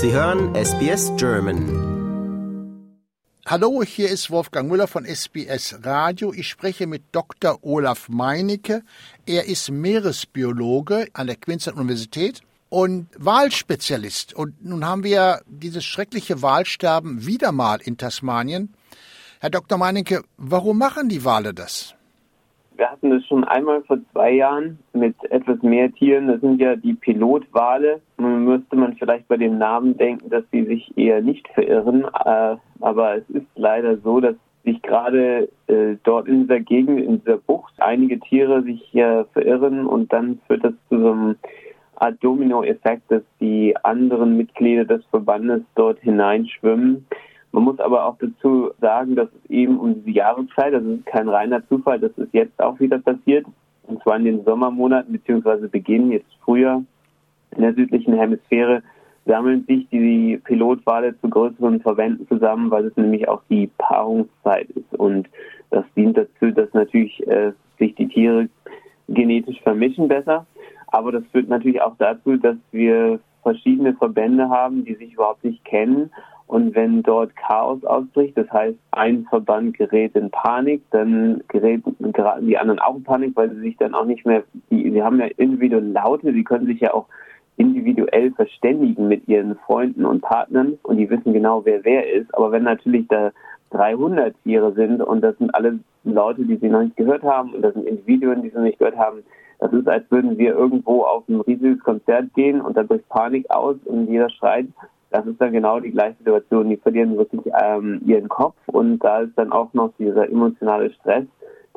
Sie hören SBS German. Hallo, hier ist Wolfgang Müller von SBS Radio. Ich spreche mit Dr. Olaf Meinecke. Er ist Meeresbiologe an der Queensland Universität und Wahlspezialist. Und nun haben wir dieses schreckliche Wahlsterben wieder mal in Tasmanien. Herr Dr. Meinecke, warum machen die Wale das? Wir hatten es schon einmal vor zwei Jahren mit etwas mehr Tieren. Das sind ja die Pilotwale. Nun müsste man vielleicht bei dem Namen denken, dass sie sich eher nicht verirren. Äh, aber es ist leider so, dass sich gerade äh, dort in dieser Gegend, in dieser Bucht, einige Tiere sich verirren und dann führt das zu so einem Art Dominoeffekt, dass die anderen Mitglieder des Verbandes dort hineinschwimmen. Man muss aber auch dazu sagen, dass es eben um diese Jahreszeit, es ist kein reiner Zufall, dass es jetzt auch wieder passiert, und zwar in den Sommermonaten beziehungsweise Beginn jetzt früher in der südlichen Hemisphäre sammeln sich die Pilotwale zu größeren Verbänden zusammen, weil es nämlich auch die Paarungszeit ist. Und das dient dazu, dass natürlich äh, sich die Tiere genetisch vermischen besser, aber das führt natürlich auch dazu, dass wir verschiedene Verbände haben, die sich überhaupt nicht kennen und wenn dort Chaos ausbricht, das heißt, ein Verband gerät in Panik, dann gerät, geraten die anderen auch in Panik, weil sie sich dann auch nicht mehr, die, sie haben ja individuelle Laute, sie können sich ja auch individuell verständigen mit ihren Freunden und Partnern und die wissen genau, wer wer ist. Aber wenn natürlich da 300 Tiere sind und das sind alle Leute, die sie noch nicht gehört haben und das sind Individuen, die sie noch nicht gehört haben, das ist, als würden wir irgendwo auf ein riesiges Konzert gehen und da bricht Panik aus und jeder schreit das ist dann genau die gleiche Situation. Die verlieren wirklich ähm, ihren Kopf und da ist dann auch noch dieser emotionale Stress,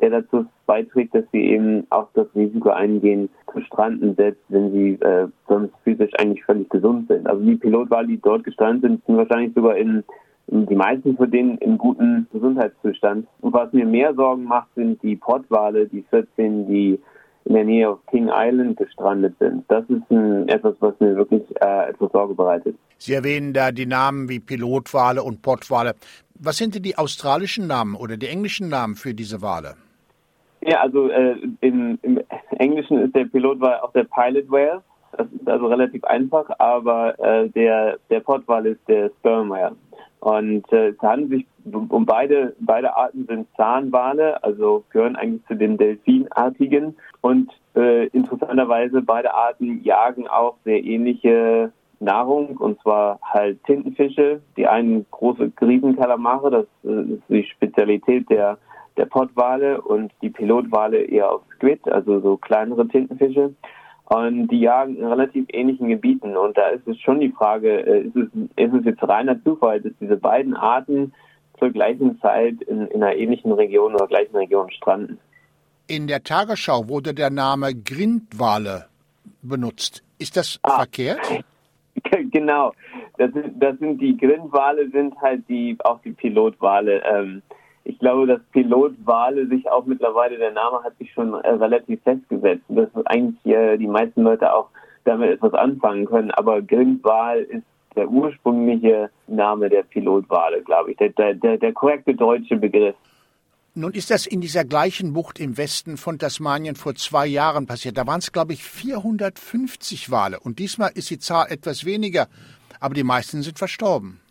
der dazu beiträgt, dass sie eben auch das Risiko eingehen, zu stranden, selbst wenn sie äh, sonst physisch eigentlich völlig gesund sind. Also die Pilotwale, die dort gestrandet sind, sind wahrscheinlich sogar in, die meisten von denen in gutem Gesundheitszustand. Und was mir mehr Sorgen macht, sind die Pottwale, die 14, die in der Nähe auf King Island gestrandet sind. Das ist ein, etwas, was mir wirklich äh, etwas Sorge bereitet. Sie erwähnen da die Namen wie Pilotwale und Pottwale. Was sind denn die australischen Namen oder die englischen Namen für diese Wale? Ja, also äh, im, im, Englischen ist der Pilotwal auch der Pilot Whale. Das ist also relativ einfach, aber äh, der, der Pottwal ist der Sperm Whale. Und äh, es handelt sich um beide, beide Arten sind Zahnwale, also gehören eigentlich zu den Delfinartigen. Und äh, interessanterweise beide Arten jagen auch sehr ähnliche Nahrung, und zwar halt Tintenfische. Die einen große Riesenkalamare, das äh, ist die Spezialität der, der Pottwale und die Pilotwale eher auf Squid, also so kleinere Tintenfische. Und die jagen in relativ ähnlichen Gebieten. Und da ist es schon die Frage, äh, ist es, ist es jetzt reiner Zufall, dass diese beiden Arten zur gleichen Zeit in, in einer ähnlichen Region oder gleichen Region stranden? In der Tagesschau wurde der Name Grindwale benutzt. Ist das ah. verkehrt? genau. Das sind, das sind die Grindwale, sind halt die auch die Pilotwale. Ähm, ich glaube, dass Pilotwale sich auch mittlerweile, der Name hat sich schon äh, relativ festgesetzt, dass eigentlich äh, die meisten Leute auch damit etwas anfangen können. Aber Grindwal ist der ursprüngliche Name der Pilotwale, glaube ich, der, der, der, der korrekte deutsche Begriff. Nun ist das in dieser gleichen Bucht im Westen von Tasmanien vor zwei Jahren passiert. Da waren es, glaube ich, 450 Wale. Und diesmal ist die Zahl etwas weniger, aber die meisten sind verstorben.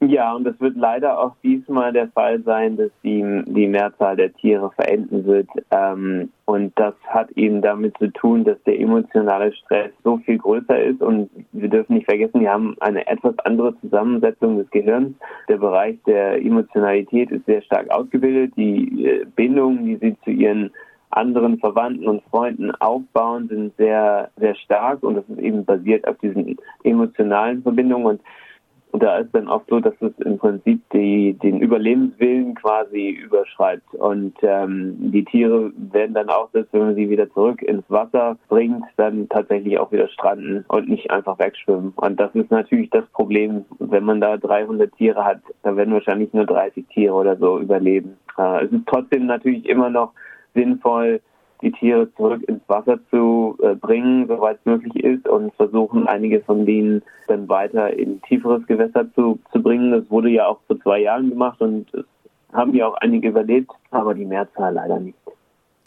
Ja, und es wird leider auch diesmal der Fall sein, dass die, die Mehrzahl der Tiere verenden wird. Ähm, und das hat eben damit zu tun, dass der emotionale Stress so viel größer ist. Und wir dürfen nicht vergessen, wir haben eine etwas andere Zusammensetzung des Gehirns. Der Bereich der Emotionalität ist sehr stark ausgebildet. Die äh, Bindungen, die sie zu ihren anderen Verwandten und Freunden aufbauen, sind sehr, sehr stark. Und das ist eben basiert auf diesen emotionalen Verbindungen. Und und da ist dann oft so, dass es im Prinzip die, den Überlebenswillen quasi überschreibt. Und ähm, die Tiere werden dann auch, selbst wenn man sie wieder zurück ins Wasser bringt, dann tatsächlich auch wieder stranden und nicht einfach wegschwimmen. Und das ist natürlich das Problem, wenn man da 300 Tiere hat, da werden wahrscheinlich nur 30 Tiere oder so überleben. Äh, es ist trotzdem natürlich immer noch sinnvoll, die Tiere zurück ins Wasser zu äh, bringen, soweit es möglich ist, und versuchen, einige von denen dann weiter in tieferes Gewässer zu, zu bringen. Das wurde ja auch vor zwei Jahren gemacht und es haben ja auch einige überlebt, aber die Mehrzahl leider nicht.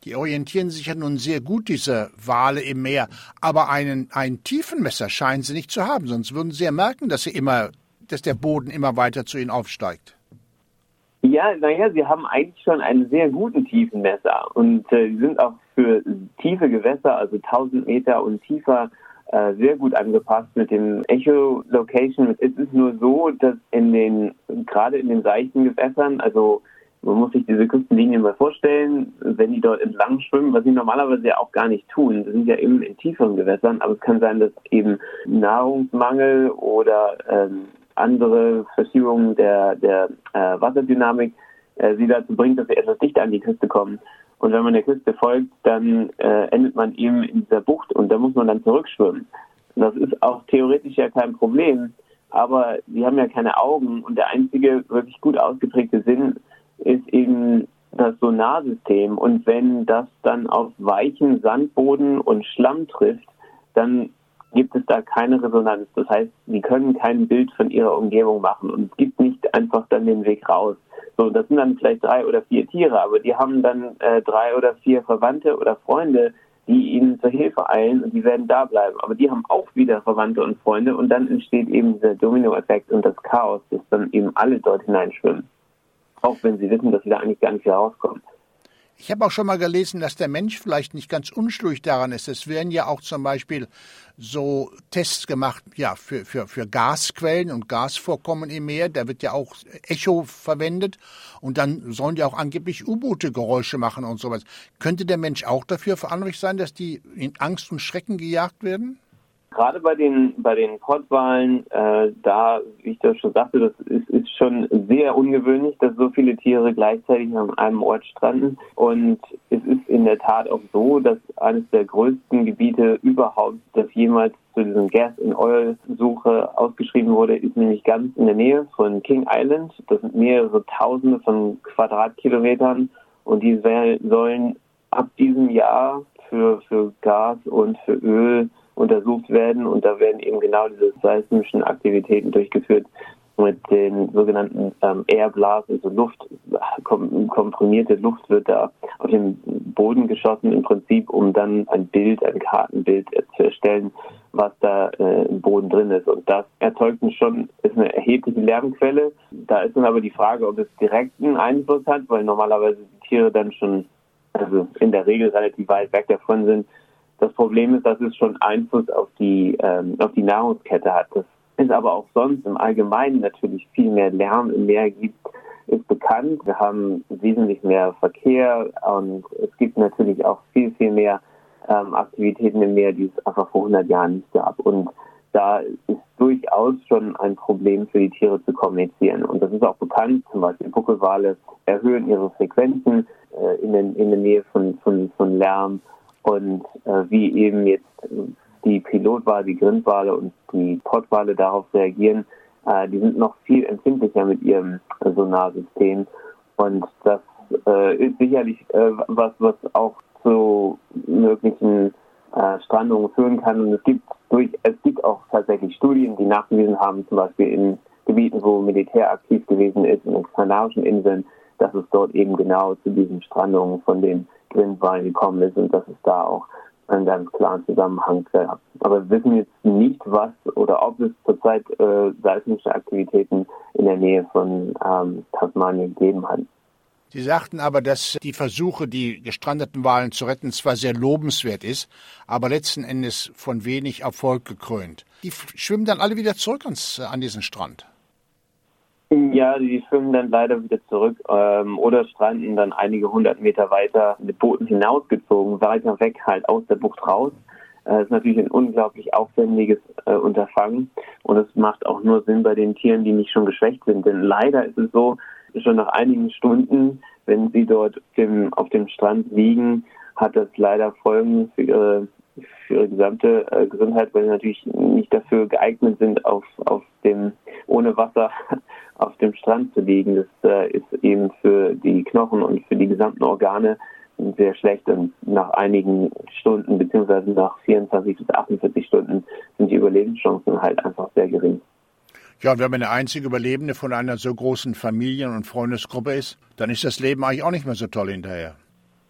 Die orientieren sich ja nun sehr gut, diese Wale im Meer. Aber einen, ein Tiefenmesser scheinen sie nicht zu haben, sonst würden sie ja merken, dass sie immer, dass der Boden immer weiter zu ihnen aufsteigt. Ja, naja, sie haben eigentlich schon einen sehr guten Tiefenmesser und äh, sind auch für tiefe Gewässer, also 1000 Meter und tiefer, äh, sehr gut angepasst mit dem Echolocation. Es ist nur so, dass in den, gerade in den seichten Gewässern, also man muss sich diese Küstenlinien mal vorstellen, wenn die dort entlang schwimmen, was sie normalerweise ja auch gar nicht tun. Das sind ja eben in tieferen Gewässern, aber es kann sein, dass eben Nahrungsmangel oder ähm, andere Verschiebungen der, der äh, Wasserdynamik äh, sie dazu bringt, dass sie etwas dichter an die Küste kommen. Und wenn man der Küste folgt, dann äh, endet man eben in dieser Bucht und da muss man dann zurückschwimmen. Und das ist auch theoretisch ja kein Problem, aber sie haben ja keine Augen und der einzige wirklich gut ausgeprägte Sinn ist eben das Sonarsystem. Und wenn das dann auf weichen Sandboden und Schlamm trifft, dann gibt es da keine Resonanz. Das heißt, sie können kein Bild von ihrer Umgebung machen und es gibt nicht einfach dann den Weg raus. So, das sind dann vielleicht drei oder vier Tiere, aber die haben dann äh, drei oder vier Verwandte oder Freunde, die ihnen zur Hilfe eilen und die werden da bleiben. Aber die haben auch wieder Verwandte und Freunde und dann entsteht eben dieser Dominoeffekt und das Chaos, dass dann eben alle dort hineinschwimmen. Auch wenn sie wissen, dass sie da eigentlich gar nicht wieder rauskommen. Ich habe auch schon mal gelesen, dass der Mensch vielleicht nicht ganz unschuldig daran ist. Es werden ja auch zum Beispiel so Tests gemacht, ja, für, für, für Gasquellen und Gasvorkommen im Meer. Da wird ja auch Echo verwendet und dann sollen ja auch angeblich U-Boote Geräusche machen und sowas. Könnte der Mensch auch dafür verantwortlich sein, dass die in Angst und Schrecken gejagt werden? Gerade bei den bei den Pottwalen, äh, da, wie ich das schon sagte, das ist, ist schon sehr ungewöhnlich, dass so viele Tiere gleichzeitig an einem Ort stranden. Und es ist in der Tat auch so, dass eines der größten Gebiete überhaupt, das jemals zu diesem Gas and Oil Suche ausgeschrieben wurde, ist nämlich ganz in der Nähe von King Island. Das sind mehrere Tausende von Quadratkilometern und die sollen ab diesem Jahr für, für Gas und für Öl untersucht werden und da werden eben genau diese seismischen Aktivitäten durchgeführt mit den sogenannten ähm, Airblasen, also Luft, kom komprimierte Luft wird da auf den Boden geschossen im Prinzip, um dann ein Bild, ein Kartenbild zu erstellen, was da äh, im Boden drin ist. Und das erzeugt schon, ist eine erhebliche Lärmquelle. Da ist dann aber die Frage, ob es direkten Einfluss hat, weil normalerweise die Tiere dann schon, also in der Regel relativ weit weg davon sind, das Problem ist, dass es schon Einfluss auf die, ähm, auf die Nahrungskette hat. Das ist aber auch sonst im Allgemeinen natürlich viel mehr Lärm im Meer gibt, ist bekannt. Wir haben wesentlich mehr Verkehr und es gibt natürlich auch viel, viel mehr ähm, Aktivitäten im Meer, die es einfach vor 100 Jahren nicht gab. Und da ist durchaus schon ein Problem für die Tiere zu kommunizieren. Und das ist auch bekannt. Zum Beispiel Buckelwale erhöhen ihre Frequenzen äh, in, den, in der Nähe von, von, von Lärm und äh, wie eben jetzt die Pilotwale, die Grindwale und die Pottwale darauf reagieren, äh, die sind noch viel empfindlicher mit ihrem Sonarsystem. Und das äh, ist sicherlich äh, was, was auch zu möglichen äh, Strandungen führen kann. Und es gibt durch, es gibt auch tatsächlich Studien, die nachgewiesen haben, zum Beispiel in Gebieten, wo Militär aktiv gewesen ist, in den Kanarischen Inseln, dass es dort eben genau zu diesen Strandungen von den Grindwein gekommen ist und dass es da auch einen ganz klaren Zusammenhang gab. Aber wir wissen jetzt nicht, was oder ob es zurzeit äh, seismische Aktivitäten in der Nähe von ähm, Tasmanien gegeben hat. Sie sagten aber, dass die Versuche, die gestrandeten Walen zu retten, zwar sehr lobenswert ist, aber letzten Endes von wenig Erfolg gekrönt. Die schwimmen dann alle wieder zurück ans, an diesen Strand. Ja, die schwimmen dann leider wieder zurück ähm, oder stranden dann einige hundert Meter weiter mit Booten hinausgezogen, weiter weg halt aus der Bucht raus. Äh, das ist natürlich ein unglaublich aufwendiges äh, Unterfangen und es macht auch nur Sinn bei den Tieren, die nicht schon geschwächt sind. Denn leider ist es so, schon nach einigen Stunden, wenn sie dort dem, auf dem Strand liegen, hat das leider Folgen für ihre, für ihre gesamte äh, Gesundheit, weil sie natürlich nicht dafür geeignet sind, auf, auf dem ohne Wasser auf dem Strand zu liegen. Das äh, ist eben für die Knochen und für die gesamten Organe sehr schlecht und nach einigen Stunden beziehungsweise nach 24 bis 48 Stunden sind die Überlebenschancen halt einfach sehr gering. Ja, und wenn man der einzige Überlebende von einer so großen Familien- und Freundesgruppe ist, dann ist das Leben eigentlich auch nicht mehr so toll hinterher.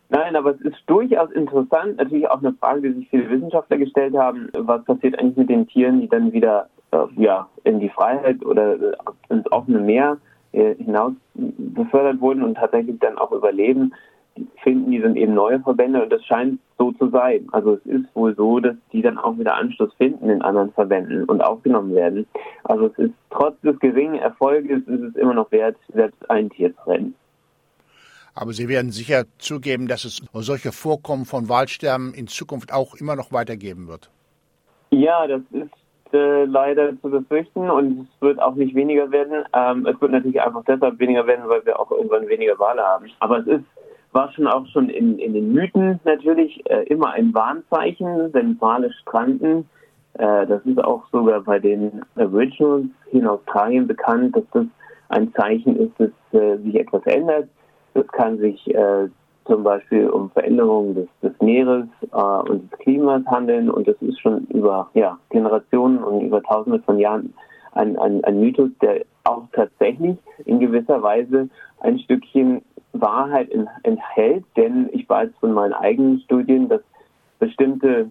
Nein, aber es ist durchaus interessant, natürlich auch eine Frage, die sich viele Wissenschaftler gestellt haben, was passiert eigentlich mit den Tieren, die dann wieder äh, ja, in die Freiheit oder äh, ins offene Meer äh, hinaus befördert wurden und tatsächlich dann auch überleben, finden die dann eben neue Verbände und das scheint so zu sein. Also es ist wohl so, dass die dann auch wieder Anschluss finden in anderen Verbänden und aufgenommen werden. Also es ist trotz des geringen Erfolges ist es immer noch wert, selbst ein Tier zu retten. Aber Sie werden sicher zugeben, dass es solche Vorkommen von Waldsterben in Zukunft auch immer noch weitergeben wird. Ja, das ist äh, leider zu befürchten und es wird auch nicht weniger werden. Ähm, es wird natürlich einfach deshalb weniger werden, weil wir auch irgendwann weniger Wale haben. Aber es ist war schon auch schon in, in den Mythen natürlich äh, immer ein Warnzeichen, wenn Wale stranden. Äh, das ist auch sogar bei den Aboriginals hier in Australien bekannt, dass das ein Zeichen ist, dass äh, sich etwas ändert. Das kann sich äh, zum Beispiel um Veränderungen des, des Meeres äh, und des Klimas handeln und das ist schon über ja, Generationen und über Tausende von Jahren ein, ein, ein Mythos, der auch tatsächlich in gewisser Weise ein Stückchen Wahrheit enthält, denn ich weiß von meinen eigenen Studien, dass bestimmte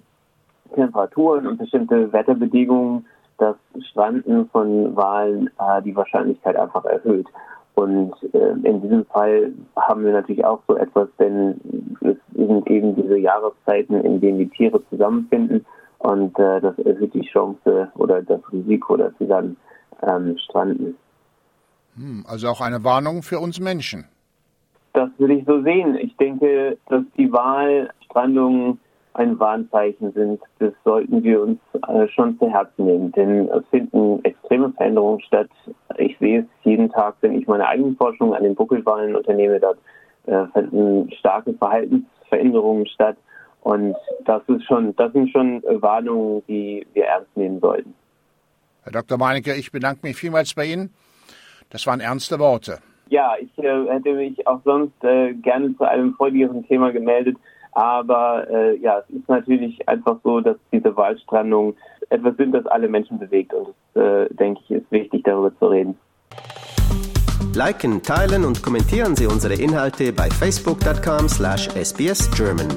Temperaturen und bestimmte Wetterbedingungen das Stranden von Walen äh, die Wahrscheinlichkeit einfach erhöht. Und äh, in diesem Fall haben wir natürlich auch so etwas, denn es sind eben diese Jahreszeiten, in denen die Tiere zusammenfinden und äh, das erhöht die Chance oder das Risiko, dass sie dann ähm, stranden. Hm, also auch eine Warnung für uns Menschen. Das würde ich so sehen. Ich denke, dass die Wahlstrandungen ein Warnzeichen sind. Das sollten wir uns äh, schon zu Herzen nehmen, denn es finden extreme Veränderungen statt. Ich sehe es jeden Tag, wenn ich meine eigenen Forschung an den Buckelwahlen unternehme, dort äh, finden starke Verhaltensveränderungen statt. Und das ist schon, das sind schon Warnungen, die wir ernst nehmen sollten. Herr Dr. Meinecke, ich bedanke mich vielmals bei Ihnen. Das waren ernste Worte. Ja, ich äh, hätte mich auch sonst äh, gerne zu einem freudigeren Thema gemeldet. Aber äh, ja, es ist natürlich einfach so, dass diese Waldstrandungen etwas sind, das alle Menschen bewegt. Und das, äh, denke ich, ist wichtig, darüber zu reden. Liken, teilen und kommentieren Sie unsere Inhalte bei facebook.com slash sbsgerman.